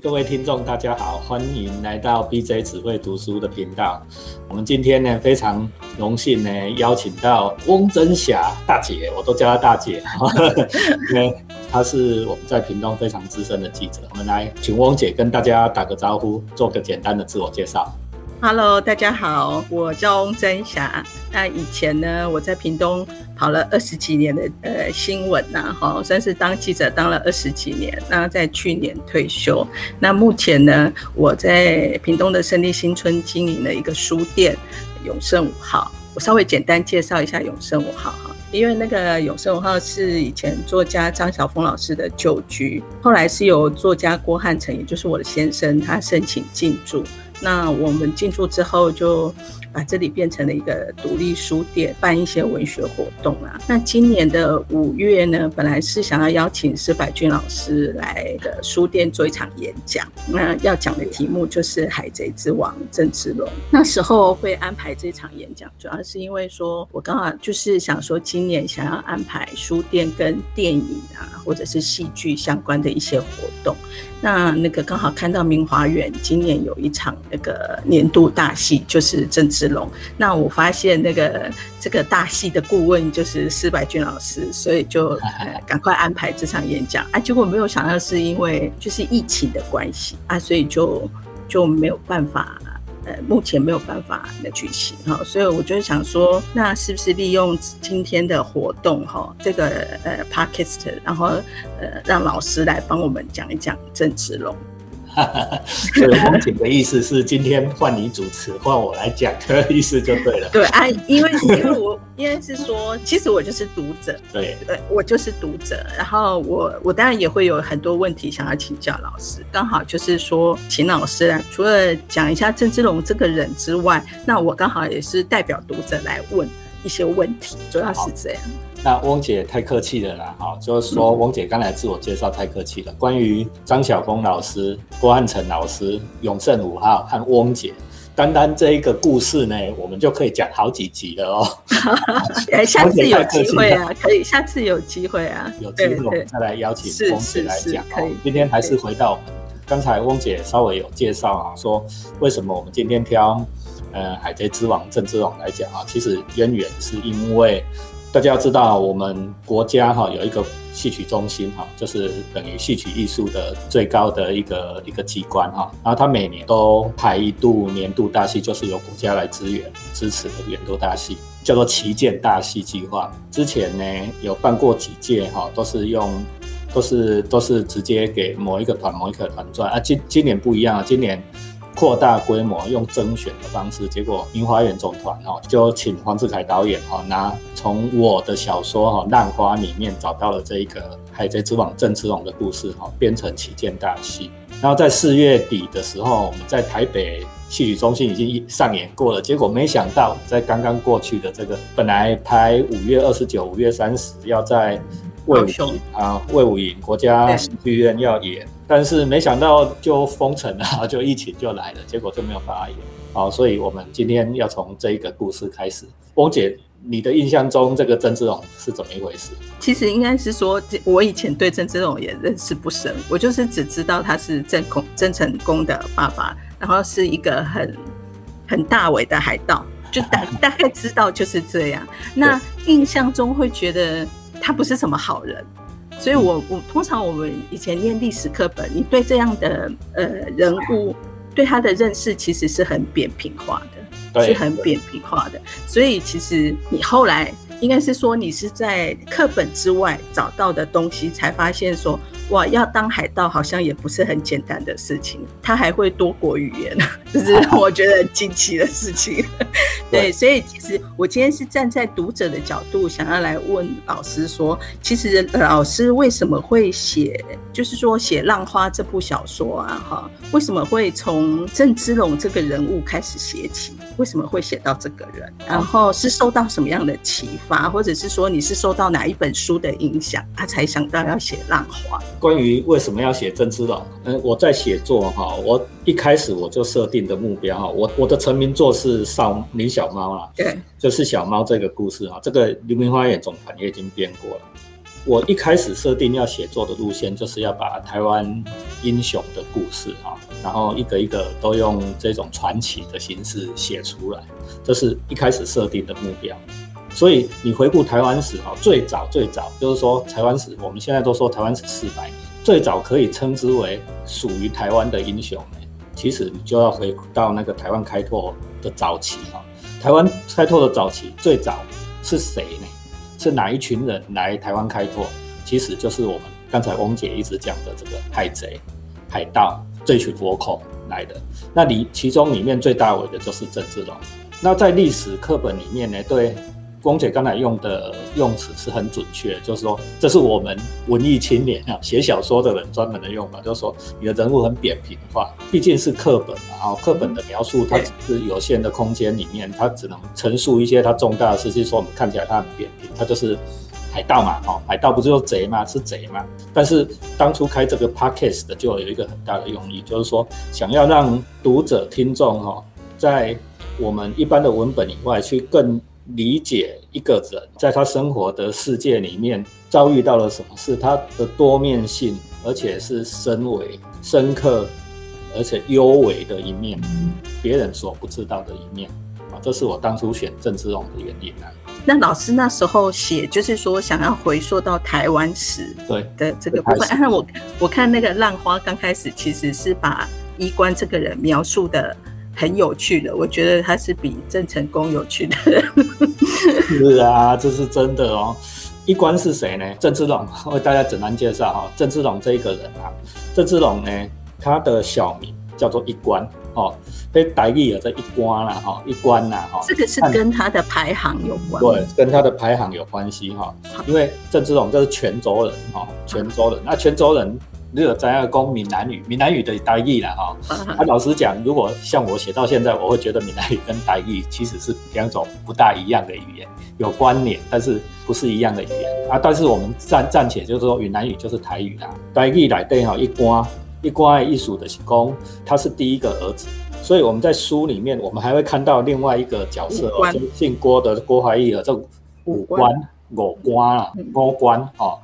各位听众，大家好，欢迎来到 BJ 只会读书的频道。我们今天呢非常荣幸呢邀请到翁珍霞大姐，我都叫她大姐，因为她是我们在屏东非常资深的记者。我们来请翁姐跟大家打个招呼，做个简单的自我介绍。Hello，大家好，我叫翁真霞。那以前呢，我在屏东跑了二十几年的呃新闻呐，哈，算是当记者当了二十几年。那在去年退休。那目前呢，我在屏东的胜利新村经营了一个书店——永盛五号。我稍微简单介绍一下永盛五号哈，因为那个永盛五号是以前作家张晓峰老师的旧居，后来是由作家郭汉成，也就是我的先生，他申请进驻。那我们进驻之后，就把这里变成了一个独立书店，办一些文学活动啊。那今年的五月呢，本来是想要邀请施百君老师来的书店做一场演讲。那要讲的题目就是《海贼之王》郑志龙。那时候会安排这场演讲，主要是因为说我刚好就是想说，今年想要安排书店跟电影啊，或者是戏剧相关的一些活动。那那个刚好看到明华园今年有一场那个年度大戏，就是郑芝龙。那我发现那个这个大戏的顾问就是施百俊老师，所以就 赶快安排这场演讲啊。结果没有想到是因为就是疫情的关系啊，所以就就没有办法。呃，目前没有办法的举行哈，所以我就想说，那是不是利用今天的活动哈，这个呃 p a r k e s t 然后呃让老师来帮我们讲一讲郑芝龙。所以风景的意思是今天换你主持，换我来讲的 意思就对了。对啊，因为因为我因为是说，其实我就是读者，对对，我就是读者。然后我我当然也会有很多问题想要请教老师，刚好就是说，请老师啊，除了讲一下郑芝龙这个人之外，那我刚好也是代表读者来问一些问题，主要是这样。那翁姐太客气了啦，哈，就是说翁姐刚才自我介绍太客气了。关于张晓峰老师、郭汉成老师、永盛五号和翁姐，单单这一个故事呢，我们就可以讲好几集了哦。下次有机会啊，可以，下次有机会啊，有机会我们再来邀请翁姐来讲。哦，今天还是回到刚才翁姐稍微有介绍啊，说为什么我们今天挑呃《海贼之王》郑芝龙来讲啊，其实渊源是因为。大家要知道，我们国家哈有一个戏曲中心哈，就是等于戏曲艺术的最高的一个一个机关哈。然后它每年都排一度年度大戏，就是由国家来支援支持的年度大戏，叫做旗舰大戏计划。之前呢有办过几届哈，都是用都是都是直接给某一个团某一个团转啊。今今年不一样啊，今年。扩大规模用征选的方式，结果明华园总团哦就请黄志凯导演哈拿从我的小说哈《浪花》里面找到了这一个《海贼之王》郑芝龙的故事哈编成旗舰大戏，然后在四月底的时候，我们在台北戏曲中心已经上演过了，结果没想到在刚刚过去的这个本来排五月二十九、五月三十要在魏武营啊魏武营国家戏剧院要演。但是没想到就封城了，就疫情就来了，结果就没有办法演。好，所以我们今天要从这一个故事开始。翁姐，你的印象中这个曾志龙是怎么一回事？其实应该是说，我以前对曾志龙也认识不深，我就是只知道他是郑公郑成功的爸爸，然后是一个很很大伟的海盗，就大 大概知道就是这样。那印象中会觉得他不是什么好人。所以，我我通常我们以前念历史课本，你对这样的呃人物，对他的认识其实是很扁平化的，是很扁平化的。所以，其实你后来应该是说，你是在课本之外找到的东西，才发现说。哇，要当海盗好像也不是很简单的事情，他还会多国语言，这是我觉得很惊奇的事情。对，所以其实我今天是站在读者的角度，想要来问老师说，其实老师为什么会写，就是说写《浪花》这部小说啊？哈，为什么会从郑芝龙这个人物开始写起？为什么会写到这个人？然后是受到什么样的启发，或者是说你是受到哪一本书的影响，他才想到要写《浪花》？关于为什么要写郑芝龙，嗯，我在写作哈，我一开始我就设定的目标哈，我我的成名作是少林小猫啦，对，就是小猫这个故事哈，这个流明花园总团也已经编过了，我一开始设定要写作的路线，就是要把台湾英雄的故事啊，然后一个一个都用这种传奇的形式写出来，这是一开始设定的目标。所以你回顾台湾史啊，最早最早就是说台湾史，我们现在都说台湾史四百年，最早可以称之为属于台湾的英雄呢。其实你就要回到那个台湾开拓的早期哈，台湾开拓的早期最早是谁呢？是哪一群人来台湾开拓？其实就是我们刚才翁姐一直讲的这个海贼、海盗这群倭寇来的。那里其中里面最大尾的就是郑志龙。那在历史课本里面呢，对。光姐刚才用的用词是很准确，就是说这是我们文艺青年啊写小说的人专门的用法，就是说你的人物很扁平化，毕竟是课本啊，课本的描述它只是有限的空间里面，它只能陈述一些它重大的事情，说我们看起来它很扁平，它就是海盗嘛，哦，海盗不就是贼吗？是贼嘛？但是当初开这个 podcast 的就有一个很大的用意，就是说想要让读者听众哈，在我们一般的文本以外去更。理解一个人在他生活的世界里面遭遇到了什么事，他的多面性，而且是深微、深刻，而且幽微的一面，别人所不知道的一面啊，这是我当初选郑芝龙的原因啊。那老师那时候写，就是说想要回溯到台湾史对的这个部分。那我我看那个浪花刚开始其实是把衣冠这个人描述的。很有趣的，我觉得他是比郑成功有趣的人。是啊，这是真的哦。一关是谁呢？郑芝龙，为大家简单介绍哈。郑芝龙这一个人啊，郑芝龙呢，他的小名叫做一关哦，被台语有这一关啦哈，一关呐哈。这个是跟他的排行有关。对，跟他的排行有关系哈。因为郑芝龙这是泉州人哈，泉州人，那泉州人。如果咱要讲闽南语，闽南语的台语啦哈。他老实讲，如果像我写到现在，我会觉得闽南语跟台语其实是两种不大一样的语言，有关联，但是不是一样的语言啊。但是我们暂暂且就是说，闽南语就是台语啦。台语来对哈，一关一关一属的公，他是第一个儿子，所以我们在书里面，我们还会看到另外一个角色哦，姓郭的郭怀义啊，这五官五官啊，五官哦，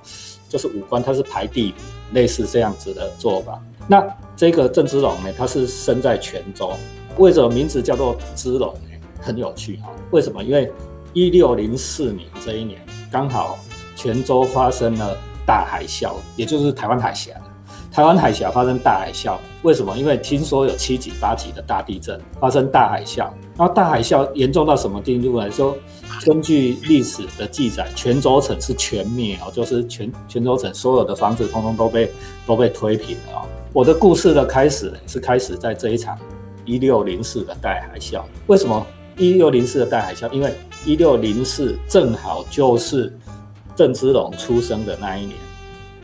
就是五官，他是排第。类似这样子的做法。那这个郑芝龙呢，他是生在泉州，为什么名字叫做芝龙呢？很有趣哈。为什么？因为一六零四年这一年，刚好泉州发生了大海啸，也就是台湾海峡。台湾海峡发生大海啸，为什么？因为听说有七级、八级的大地震，发生大海啸。然后大海啸严重到什么地步来说？根据历史的记载，泉州城是全灭哦，就是泉泉州城所有的房子通通都被都被推平了哦。我的故事的开始是开始在这一场一六零四的大海啸。为什么一六零四的大海啸？因为一六零四正好就是郑芝龙出生的那一年，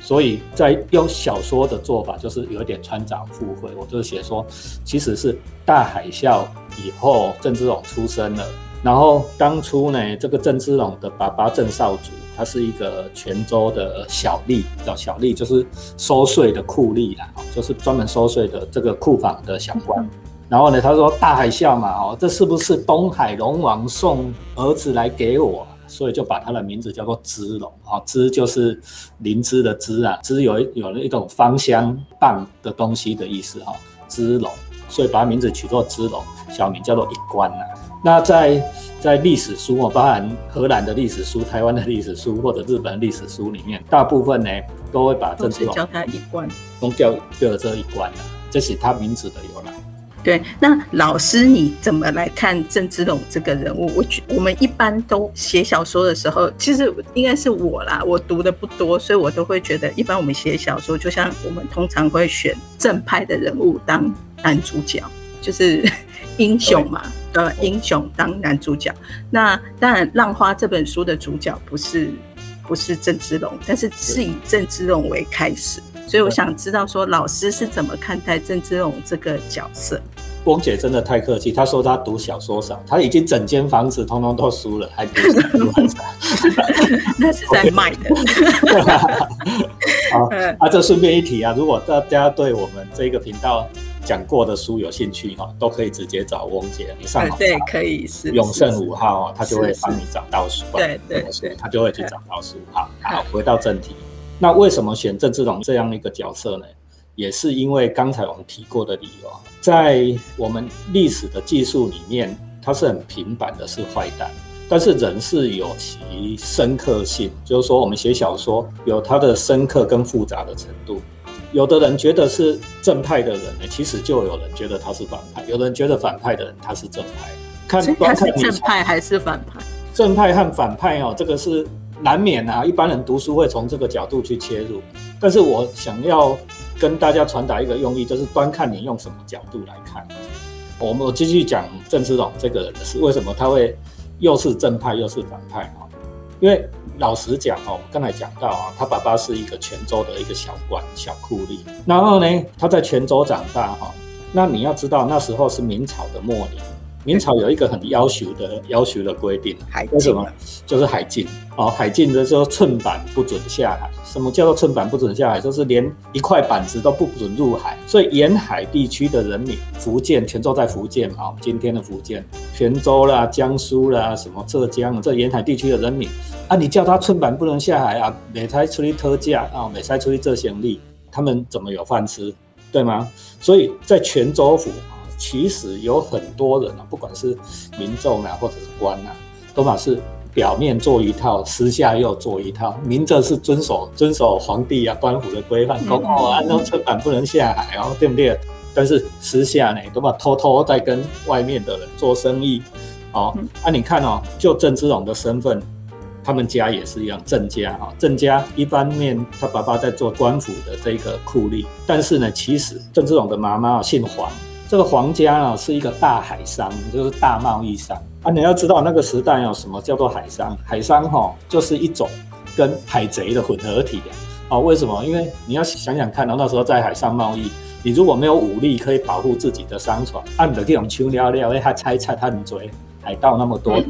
所以在用小说的做法，就是有点穿凿附会。我就是写说，其实是大海啸以后郑芝龙出生了。然后当初呢，这个郑芝龙的爸爸郑少祖，他是一个泉州的小吏，叫小吏，就是收税的库吏啦，就是专门收税的这个库房的小官。然后呢，他说大海啸嘛，哦，这是不是东海龙王送儿子来给我？所以就把它的名字叫做芝龙，哦，芝就是灵芝的芝啊，芝有有了一种芳香棒的东西的意思，哈，芝龙，所以把名字取作芝龙，小名叫做一关呐。那在在历史书哦，包含荷兰的历史书、台湾的历史书或者日本历史书里面，大部分呢都会把郑芝龙叫他一关，都叫叫这一关了，这是它名字的由来。对，那老师你怎么来看郑芝龙这个人物？我觉我们一般都写小说的时候，其实应该是我啦，我读的不多，所以我都会觉得，一般我们写小说，就像我们通常会选正派的人物当男主角，就是 英雄嘛。呃，英雄当男主角，那当然《浪花》这本书的主角不是不是郑芝龙，但是是以郑芝龙为开始，所以我想知道说老师是怎么看待郑芝龙这个角色？光姐真的太客气，她说她读小说少，她已经整间房子通通都输了，还读 那是在卖的。好，啊，这顺便一提啊，如果大家对我们这个频道。讲过的书有兴趣哈，都可以直接找翁姐，你上网对可以是永盛五号哦，他就会帮你找到书，对对对，他就会去找到书。好，好，回到正题，那为什么选郑志龙这样一个角色呢？也是因为刚才我们提过的理由，在我们历史的技术里面，它是很平板的，是坏蛋。但是人是有其深刻性，就是说我们写小说有它的深刻跟复杂的程度。有的人觉得是正派的人呢，其实就有人觉得他是反派；有的人觉得反派的人他是正派。看他是正派还是反派？正派和反派哦，这个是难免啊。一般人读书会从这个角度去切入，但是我想要。跟大家传达一个用意，就是端看你用什么角度来看。我们继续讲郑芝龙这个人是，为什么他会又是正派又是反派哈？因为老实讲哦，我们刚才讲到啊，他爸爸是一个泉州的一个小官小酷吏，然后呢，他在泉州长大哈。那你要知道，那时候是明朝的末年。明朝有一个很要求的要求的规定，海为什么？就是海禁哦，海禁的时候寸板不准下海。什么叫做寸板不准下海？就是连一块板子都不准入海。所以沿海地区的人民，福建泉州在福建嘛，今天的福建泉州啦、江苏啦、什么浙江这沿海地区的人民啊，你叫他寸板不能下海啊，每才出去特价啊，每才出去做生意，他们怎么有饭吃？对吗？所以在泉州府。其实有很多人啊，不管是民众啊，或者是官啊，都嘛是表面做一套，私下又做一套。明着是遵守遵守皇帝啊、官府的规范，公哦按照车板不能下海哦，对不对？但是私下呢，都嘛偷偷在跟外面的人做生意。哦，那你看哦，就郑芝龙的身份，他们家也是一样，郑家哈，郑家一方面他爸爸在做官府的这个酷吏，但是呢，其实郑芝龙的妈妈姓黄。这个皇家呢是一个大海商，就是大贸易商啊。你要知道那个时代有什么叫做海商？海商哈就是一种跟海贼的混合体啊。为什么？因为你要想想看，那时候在海上贸易，你如果没有武力可以保护自己的商船，按的这种秋料料，为他猜猜他很追海盗那么多，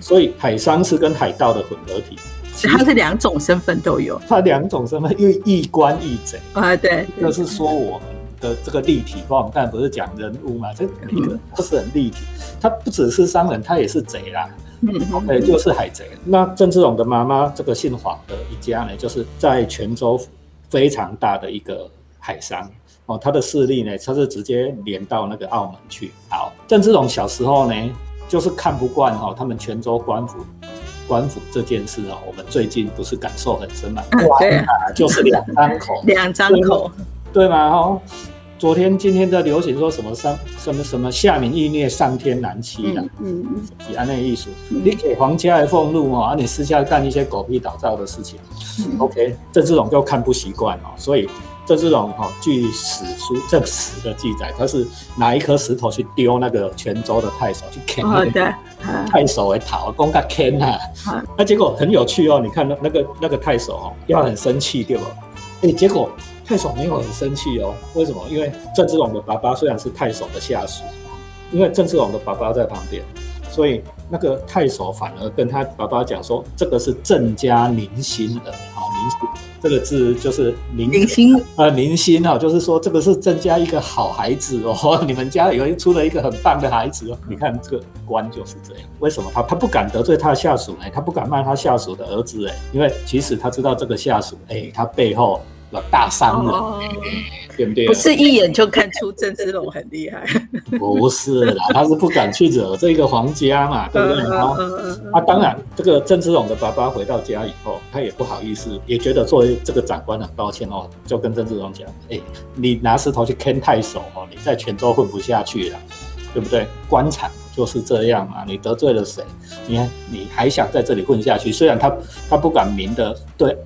所以海商是跟海盗的混合体。他是两种身份都有，他两种身份，因为一官一贼啊。对，就是说我们。的这个立体化，但不是讲人物嘛？这一个不是很立体，他不只是商人，他也是贼啦。嗯，OK，就是海贼。那郑芝龙的妈妈这个姓黄的一家呢，就是在泉州非常大的一个海商哦，他的势力呢，他是直接连到那个澳门去。好，郑芝龙小时候呢，就是看不惯哦，他们泉州官府官府这件事哦，我们最近不是感受很深嘛？对啊，就是两张口，两张口。对吗？哦，昨天、今天在流行说什么上什么什么下民易虐，上天难欺的，嗯嗯，以安内艺术，你给皇家的俸禄哦，啊你私下干一些狗屁倒灶的事情。嗯，OK，这这种就看不习惯哦，所以这这种哈，据史书正史的记载，他是拿一颗石头去丢那个泉州的太守去砍那个太守为讨，公他砍他，那结果很有趣哦，你看那那个那个太守哦，要很生气对不？哎，结果。太守没有很生气哦，为什么？因为郑芝龙的爸爸虽然是太守的下属，因为郑芝龙的爸爸在旁边，所以那个太守反而跟他爸爸讲说：“这个是郑家宁心的，好宁心这个字就是 宁心啊，宁心啊，就是说这个是郑家一个好孩子哦，你们家有出了一个很棒的孩子哦。你看这个官就是这样，为什么他他不敢得罪他的下属呢？他不敢骂他下属的儿子哎，因为其实他知道这个下属哎，他背后。大商人，对不对？不是一眼就看出郑芝龙很厉害，不是啦，他是不敢去惹这个皇家嘛，对不对？啊，当然，这个郑芝龙的爸爸回到家以后，他也不好意思，也觉得作为这个长官很抱歉哦，就跟郑芝龙讲：“哎，你拿石头去坑太守哦，你在泉州混不下去了，对不对？官场就是这样嘛，你得罪了谁？你看你还想在这里混下去？虽然他他不敢明的对。”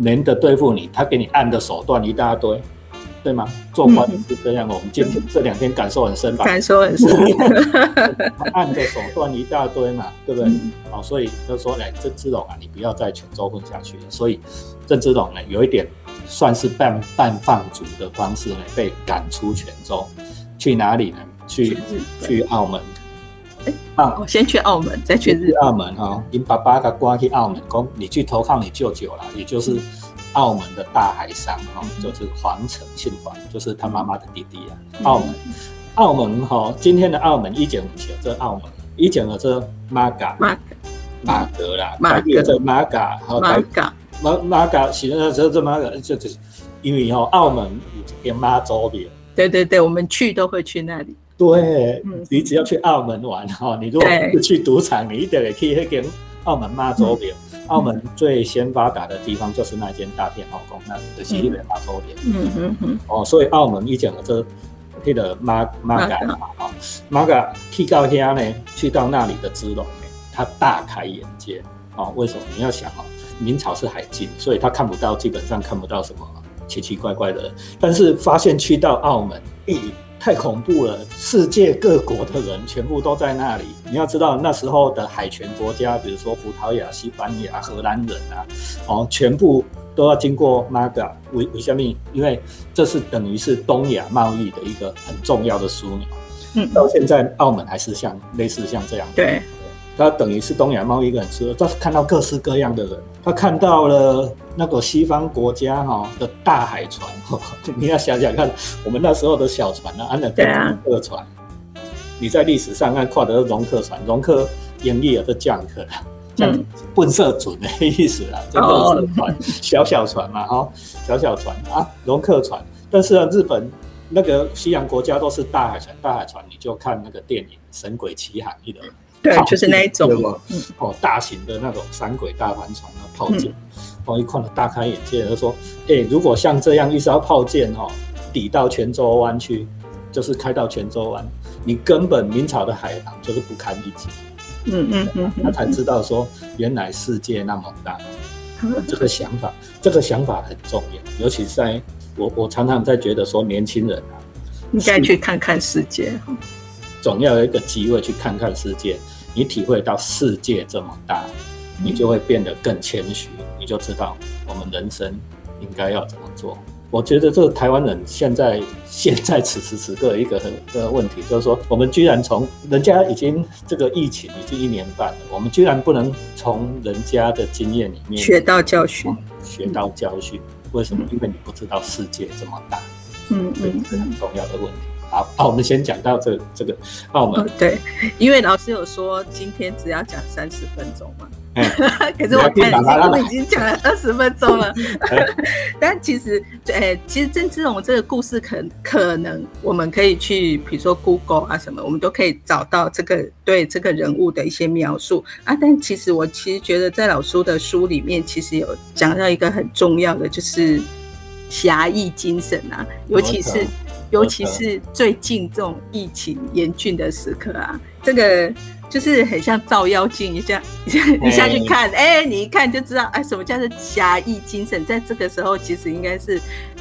能的对付你，他给你按的手段一大堆，对吗？做官是这样的，我们今这两天感受很深吧？感受很深。按的手段一大堆嘛，对不对？好，所以就说，哎，郑芝龙啊，你不要在泉州混下去了。所以郑芝龙呢，有一点算是半半放逐的方式呢，被赶出泉州，去哪里呢？去去澳门。啊，我先去澳门，再去日澳门哈。你爸爸他关去澳门，讲你去投靠你舅舅了，也就是澳门的大海商哈，就是黄成，姓黄，就是他妈妈的弟弟啊。澳门，澳门哈，今天的澳门一九五九，这澳门一九五这马嘎马马格啦，马格这马嘎，马嘎马马嘎，其实这这马嘎就就是因为哈，澳门有妈祖庙。对对对，我们去都会去那里。对，你只要去澳门玩哈，你如果不去赌场，你一定得去那间澳门妈祖庙。澳门最先发达的地方就是那间大片后宫，那的西边妈祖庙。嗯嗯嗯。哦，所以澳门一讲的这那个马马嘎嘛，哦，马嘎去到遐呢，去到那里的支龙呢，他大开眼界。哦，为什么？你要想哦，明朝是海禁，所以他看不到，基本上看不到什么奇奇怪怪的人。但是发现去到澳门，咦？太恐怖了！世界各国的人全部都在那里。你要知道，那时候的海权国家，比如说葡萄牙、西班牙、荷兰人啊，哦，全部都要经过马嘎。为为什么？因为这是等于是东亚贸易的一个很重要的枢纽。嗯，到现在澳门还是像类似像这样。对。他等于是东亚贸易一个很重他看到各式各样的人，他看到了那个西方国家哈的大海船，你要想想看，我们那时候的小船啊，安那个客船，你在历史上看跨的是容客船，容客英译的降客，嗯，笨色准的意思啊，这个是船，小小船嘛，哈，小小船啊，容客船，但是啊，日本那个西洋国家都是大海船，大海船，你就看那个电影《神鬼奇航》一的。对，就是那一种，哦，大型的那种三鬼大帆船啊，炮舰，哦，一看了大开眼界，就说，哎，如果像这样一艘炮舰哈，抵到泉州湾去，就是开到泉州湾，你根本明朝的海洋就是不堪一击。嗯嗯嗯，他才知道说，原来世界那么大，这个想法，这个想法很重要，尤其是在我，我常常在觉得说，年轻人啊，应该去看看世界。总要有一个机会去看看世界，你体会到世界这么大，你就会变得更谦虚，你就知道我们人生应该要怎么做。我觉得这个台湾人现在现在此时此刻一个很的问题，就是说我们居然从人家已经这个疫情已经一年半了，我们居然不能从人家的经验里面学到教训，学到教训。为什么？因为你不知道世界这么大，嗯嗯，是很重要的问题。好，那，我们先讲到这这个澳门。对，因为老师有说今天只要讲三十分钟嘛，可是我看我们已经讲了二十分钟了。但其实，哎，其实郑芝龙这个故事，可可能我们可以去，比如说 Google 啊什么，我们都可以找到这个对这个人物的一些描述啊。但其实我其实觉得，在老苏的书里面，其实有讲到一个很重要的，就是侠义精神啊，尤其是。尤其是最近这种疫情严峻的时刻啊，这个就是很像照妖镜一下，一下去看，哎，你一看就知道，哎，什么叫做侠义精神？在这个时候，其实应该是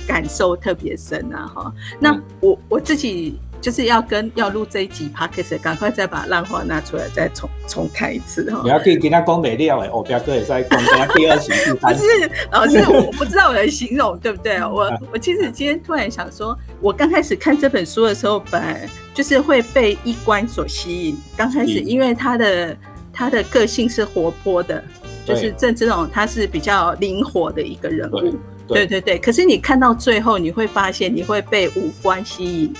感受特别深啊，哈。那我我自己。就是要跟要录这一集 podcast，赶快再把浪花拿出来，再重重看一次哈。你要可以跟他讲美料哎，我表哥也在讲，他第二集 不是老师，我不知道我的形容对不对？我我其实今天突然想说，我刚开始看这本书的时候，本来就是会被一关所吸引。刚开始因为他的他的个性是活泼的，就是郑芝龙他是比较灵活的一个人物，对对对。可是你看到最后，你会发现你会被五官吸引。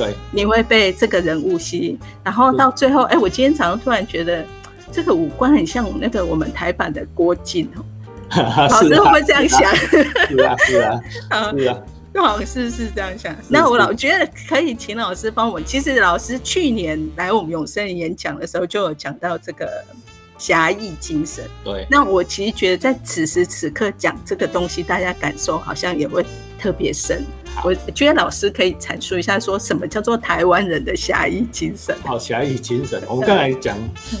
对，你会被这个人物吸引，然后到最后，哎，我今天早上突然觉得这个五官很像那个我们台版的郭靖哦。老师会不会这样想？是啊，是啊，是啊，好是是这样想。那我老觉得可以请老师帮我。其实老师去年来我们永生演讲的时候，就有讲到这个侠义精神。对。那我其实觉得在此时此刻讲这个东西，大家感受好像也会特别深。我觉得老师可以阐述一下，说什么叫做台湾人的侠义精神？好，侠义精神。我们刚才讲，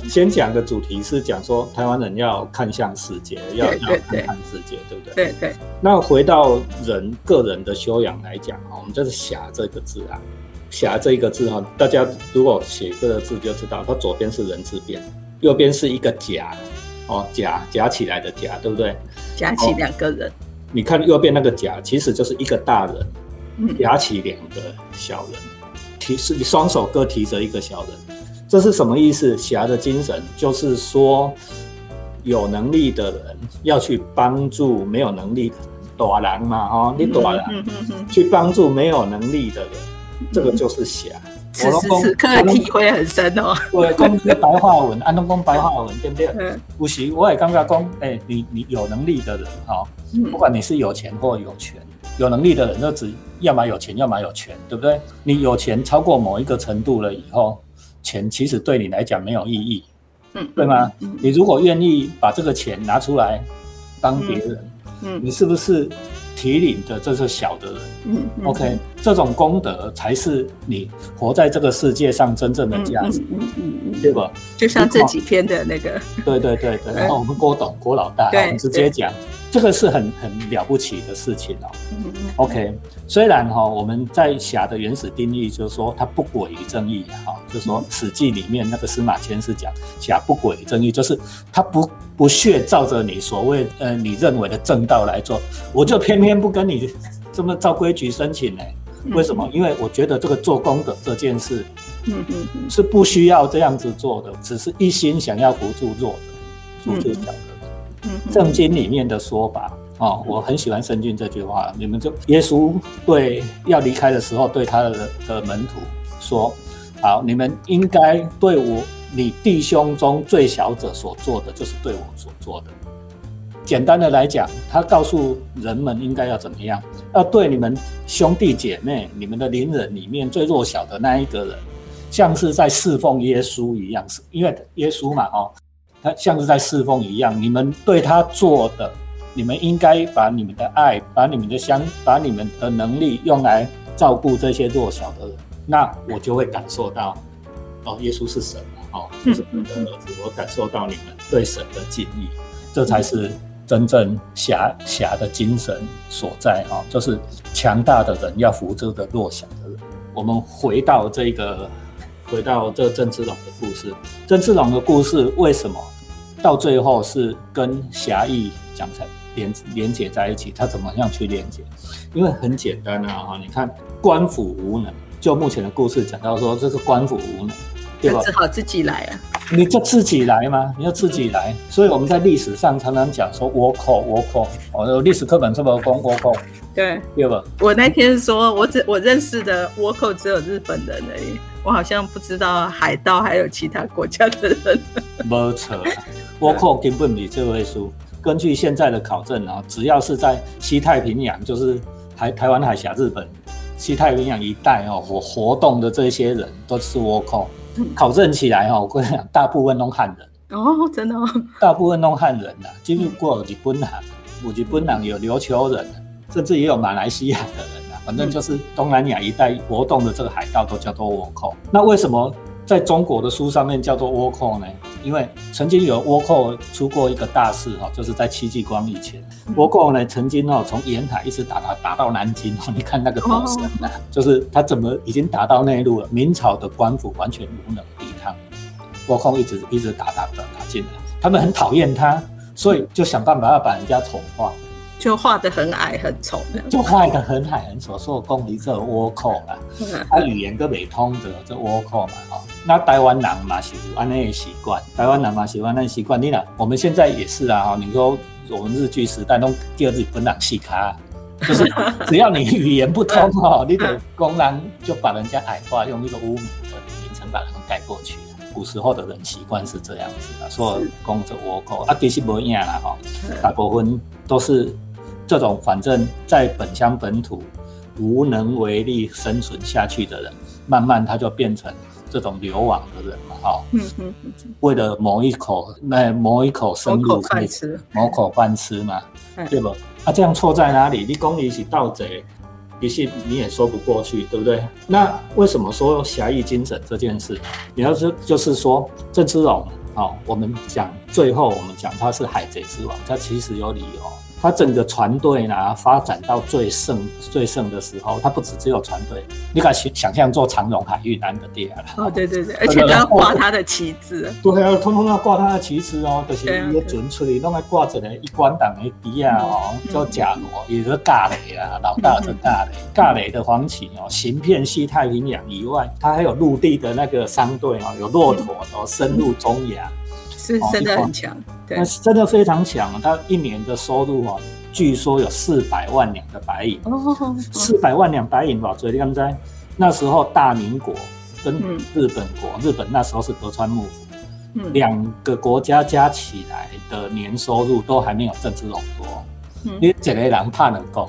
先讲的主题是讲说台湾人要看向世界，要要看看世界，对不对？对对。那回到人个人的修养来讲啊，我们就是“侠”这个字啊，“侠”这一个字哈，大家如果写这个字就知道，它左边是人字边，右边是一个夹，哦，夹夹起来的夹，对不对？夹起两个人。你看右边那个甲，其实就是一个大人。夹起两个小人，提是你双手各提着一个小人，这是什么意思？侠的精神就是说，有能力的人要去帮助没有能力的人，大人嘛，哈，你大人去帮助没有能力的人，这个就是侠。此时此刻体会很深哦。对，讲这个白话文，安东讲白话文，对不对？不行我也刚刚讲，哎，你你有能力的人，哈，不管你是有钱或有权，有能力的人就只要么有钱，要么有权，对不对？你有钱超过某一个程度了以后，钱其实对你来讲没有意义，嗯，对吗？你如果愿意把这个钱拿出来帮别人，嗯，你是不是？提领的这是小的人，嗯，OK，这种功德才是你活在这个世界上真正的价值，嗯嗯嗯，对吧？就像这几篇的那个，对对对对，然后 我们郭董郭老大，我们直接讲。这个是很很了不起的事情哦。OK，虽然哈我们在侠的原始定义就是说他不轨于正义哈，就是说《史记》里面那个司马迁是讲侠不轨于正义，就是他不不屑照着你所谓呃你认为的正道来做，我就偏偏不跟你这么照规矩申请呢？为什么？因为我觉得这个做功德这件事，嗯嗯是不需要这样子做的，只是一心想要扶助弱的，扶助小的。圣经里面的说法哦，我很喜欢圣经这句话。你们就耶稣对要离开的时候，对他的的门徒说：“好，你们应该对我你弟兄中最小者所做的，就是对我所做的。”简单的来讲，他告诉人们应该要怎么样？要对你们兄弟姐妹、你们的邻人里面最弱小的那一个人，像是在侍奉耶稣一样，是因为耶稣嘛，哦。他像是在侍奉一样，你们对他做的，你们应该把你们的爱，把你们的相，把你们的能力用来照顾这些弱小的人，那我就会感受到，哦，耶稣是神哦，是神的儿子，我感受到你们对神的敬意，这才是真正侠侠的精神所在哈，就是强大的人要扶助的弱小的人。我们回到这个。回到这郑芝龙的故事，郑芝龙的故事为什么到最后是跟侠义讲成连连接在一起？他怎么样去连接？因为很简单啊，哈，你看官府无能，就目前的故事讲到说，这个官府无能，对吧？只好自己来啊！你就自己来嘛？你要自己来。所以我们在历史上常常讲说倭寇，倭寇，哦，历史课本这么讲倭寇，对，对吧？我那天说我只我认识的倭寇只有日本人而已。我好像不知道海盗还有其他国家的人。没错，倭寇根本比这位数。根据现在的考证啊，只要是在西太平洋，就是台台湾海峡、日本西太平洋一带哦活活动的这些人，都是倭寇。考证起来哈，我跟你讲，大部分都汉人。哦，真的。大部分都汉人呐，进入过日本人，有日本人，有琉球人，甚至也有马来西亚的人。反正就是东南亚一带活动的这个海盗都叫做倭寇。那为什么在中国的书上面叫做倭寇呢？因为曾经有倭寇出过一个大事哈，就是在戚继光以前，倭寇呢曾经哦从沿海一直打打打到南京哦，你看那个过程啊，就是他怎么已经打到内陆了？明朝的官府完全无能抵抗，倭寇一直一直打打打打进来，他们很讨厌他，所以就想办法要把人家宠化。就画的很矮很丑，就画的很矮很丑，说公你这倭寇啦，他语言都未通的这倭寇嘛，哈，那台湾人嘛是安那的习惯，台湾人嘛喜欢那习惯，你呢？我们现在也是啊，哈，你说我们日剧时代都第二日本人戏卡，就是 只要你语言不通哈，你的公然就把人家矮化，用一个污名的名称把人盖过去。古时候的人习惯是这样子的，说公这倭寇啊，其实不一样啦，哈，大部分都是。这种反正在本乡本土无能为力生存下去的人，慢慢他就变成这种流亡的人嘛，哈，为了谋一口那谋一口生路可以吃，谋口饭吃嘛，对不？啊，这样错在哪里？你公你是盗贼，其实你也说不过去，对不对？那为什么说侠义精神这件事？你要是就是说郑芝龙，哦，我们讲最后我们讲他是海贼之王，他其实有理由。他整个船队呢发展到最盛最盛的时候，他不止只有船队，你敢想想象做长荣海运安的爹了？哦，对对对，而且要挂他的旗帜。对啊，通通要挂他的旗帜哦，就是伊个船出去拢要挂着个一关党的旗啊，哦，叫甲罗，也是尬雷啊，老大是尬雷，尬雷的黄旗哦，行遍西太平洋以外，他还有陆地的那个商队哦，有骆驼哦，深入中亚。是真的很强，那是真的非常强。他一年的收入哦，据说有四百万两的白银，四百万两白银吧，所以你刚才那时候大明国跟日本国，日本那时候是德川幕府，两个国家加起来的年收入都还没有郑芝龙多。你一个人怕能够，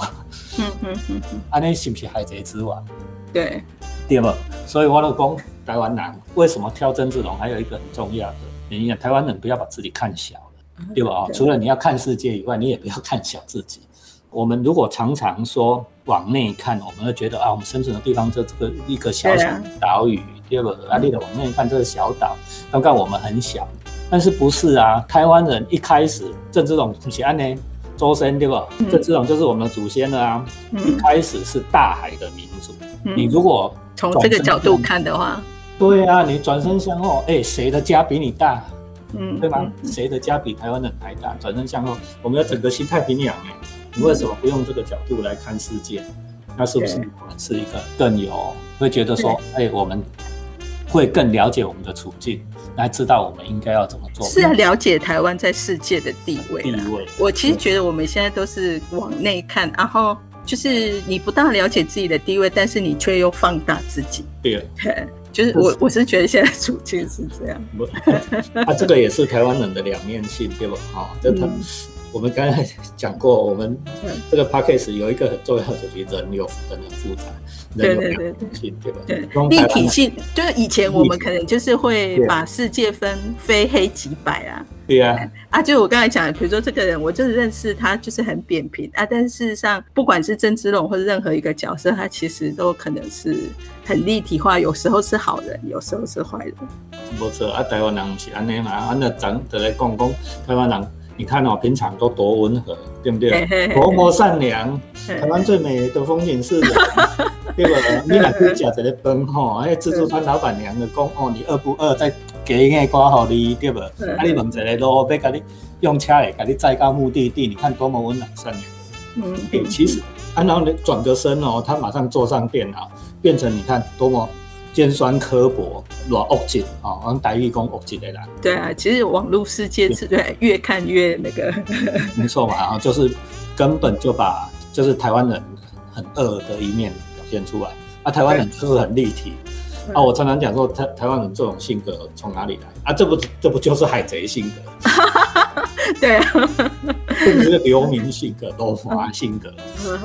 嗯嗯嗯嗯，安尼是不是海贼之王？对，对不？所以我都讲台湾人为什么挑郑志龙，还有一个很重要的原因，台湾人不要把自己看小了，对吧？啊除了你要看世界以外，你也不要看小自己。我们如果常常说往内看，我们会觉得啊，我们生存的地方就这个一个小小的岛屿，对吧？啊，你的往内看这个小岛，刚刚我们很小，但是不是啊？台湾人一开始郑芝龙是安呢？周深对吧？这这种就是我们的祖先了啊！一开始是大海的民族。你如果从这个角度看的话，对啊，你转身向后，哎，谁的家比你大？嗯，对吗？谁的家比台湾人还大？转身向后，我们要整个新太平洋哎，你为什么不用这个角度来看世界？那是不是我们是一个更有会觉得说，哎，我们会更了解我们的处境？来知道我们应该要怎么做，是要了解台湾在世界的地位。地位，我其实觉得我们现在都是往内看，然后就是你不大了解自己的地位，但是你却又放大自己。对，就是我我是觉得现在处境是这样。啊，这个也是台湾人的两面性，对吧？好，这他我们刚才讲过，我们这个 p a c k a g e 有一个很重要的主题，人有人很复杂。对对对对，对吧？对立体性就是以前我们可能就是会把世界分非黑即白啊。对啊，啊，就我刚才讲，比如说这个人，我就是认识他，就是很扁平啊。但事实上，不管是曾之龙或者任何一个角色，他其实都可能是很立体化，有时候是好人，有时候是坏人。没错，啊，台湾人是安尼嘛，啊，那咱就来讲讲台湾人。你看哦，平常都多温和，对不对？多么善良。台湾最美的风景是，对不？你来去食一个饭吼，哎，自助餐老板娘就讲哦，你饿不饿？再给一个瓜给你，对不？啊，你问一个路，要给你用车来给你载到目的地，你看多么温暖善良。嗯，其实，然后你转个身哦，他马上坐上电脑，变成你看多么。尖酸刻薄，乱恶劲啊！往台语讲恶劲的啦。对啊，其实网络世界是对越看越那个。没错嘛，然后就是根本就把就是台湾人很恶的一面表现出来。啊，台湾人就是很立体啊！我常常讲说，台台湾人这种性格从哪里来啊？这不这不就是海贼性格？对啊，这是流民性格、罗华性格，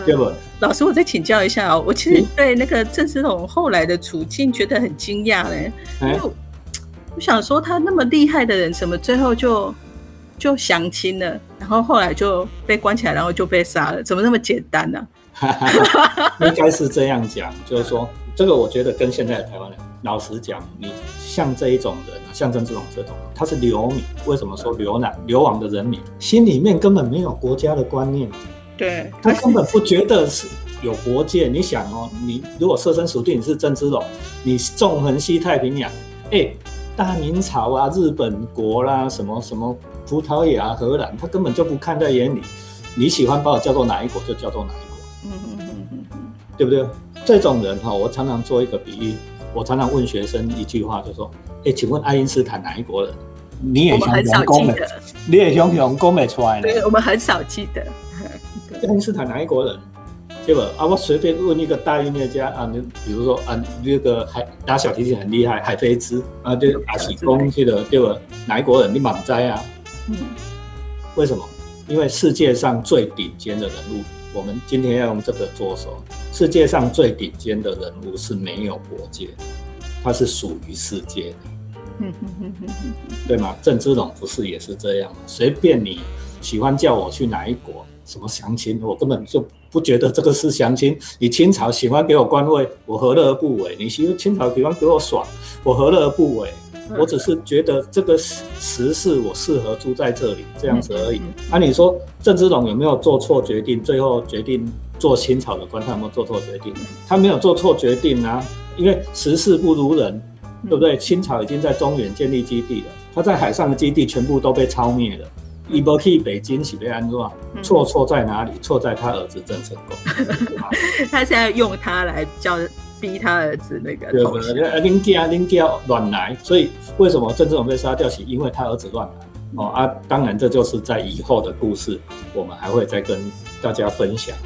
对不？老师，我再请教一下哦，我其实对那个郑思龙后来的处境觉得很惊讶嘞，因为我想说他那么厉害的人，怎么最后就就降清了，然后后来就被关起来，然后就被杀了，怎么那么简单呢？应该是这样讲，就是说这个，我觉得跟现在的台湾人，老实讲，你像这一种人。像郑志龙这种，他是流民。为什么说流难流亡的人民，心里面根本没有国家的观念。对，他根本不觉得是有国界。你想哦，你如果设身处地你是郑芝龙，你纵横西太平洋，哎，大明朝啊、日本国啦、什么什么葡萄牙、荷兰，他根本就不看在眼里。你喜欢把我叫做哪一国就叫做哪一国，嗯嗯嗯嗯嗯，对不对？这种人哈，我常常做一个比喻，我常常问学生一句话，就说。哎，请问爱因斯坦哪一国人？你也想想公美，你也想想公美出来呢？对，我们很少记得。爱因斯坦哪一国人？对吧？啊，我随便问一个大音乐家啊，你比如说啊，那个海打小提琴很厉害，海飞兹啊，就打喜功去的，对吧？哪一国人？你满栽啊？嗯。为什么？因为世界上最顶尖的人物，我们今天要用这个做手。世界上最顶尖的人物是没有国界，他是属于世界的。对吗？郑芝龙不是也是这样吗？随便你喜欢叫我去哪一国，什么相亲，我根本就不觉得这个是相亲。你清朝喜欢给我官位，我何乐而不为？你喜欢清朝喜欢给我爽，我何乐而不为？我只是觉得这个时事我适合住在这里这样子而已。那你说郑芝龙有没有做错决定？最后决定做清朝的官，他有没有做错决定？他没有做错决定啊，因为时势不如人。对不对？清朝已经在中原建立基地了，他在海上的基地全部都被抄灭了。伊波去北京是被安装，错错在哪里？错在他儿子郑成功。他现在用他来叫逼他儿子那个。对对，林家林家乱来，所以为什么郑成功被杀掉？是因为他儿子乱来。哦啊，当然这就是在以后的故事，我们还会再跟大家分享。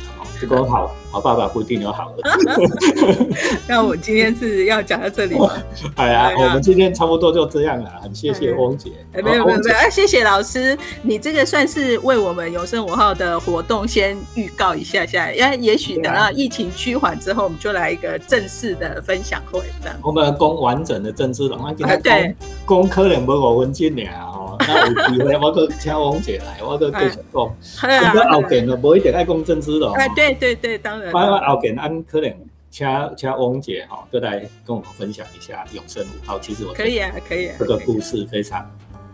这个好好爸爸不一定有好儿子。那我今天是要讲到这里吗？哎呀，我们今天差不多就这样了，很谢谢翁姐。没有没有没有，谢谢老师，你这个算是为我们永生五号的活动先预告一下下，因为也许等到疫情趋缓之后，我们就来一个正式的分享会这样。我们公完整的政治龙，啊对，公可能不五分钟俩哦，那有机会我都请翁姐来，我都继续讲。后边都不一定爱讲政治龙。哎对对对，当然。我后边俺可能。请请翁姐哈，就来跟我们分享一下永生五号。其实我可以啊，可以啊。这个故事非常，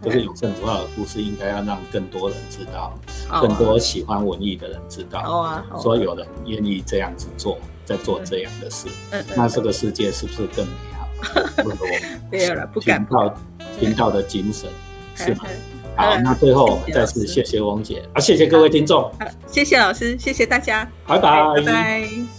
就是永生五号的故事，应该要让更多人知道，更多喜欢文艺的人知道。好啊，说有人愿意这样子做，在做这样的事，那这个世界是不是更美好？没有了，不敢。频道频道的精神是吗？好，那最后再次谢谢王姐啊，谢谢各位听众，谢谢老师，谢谢大家，拜拜，拜拜。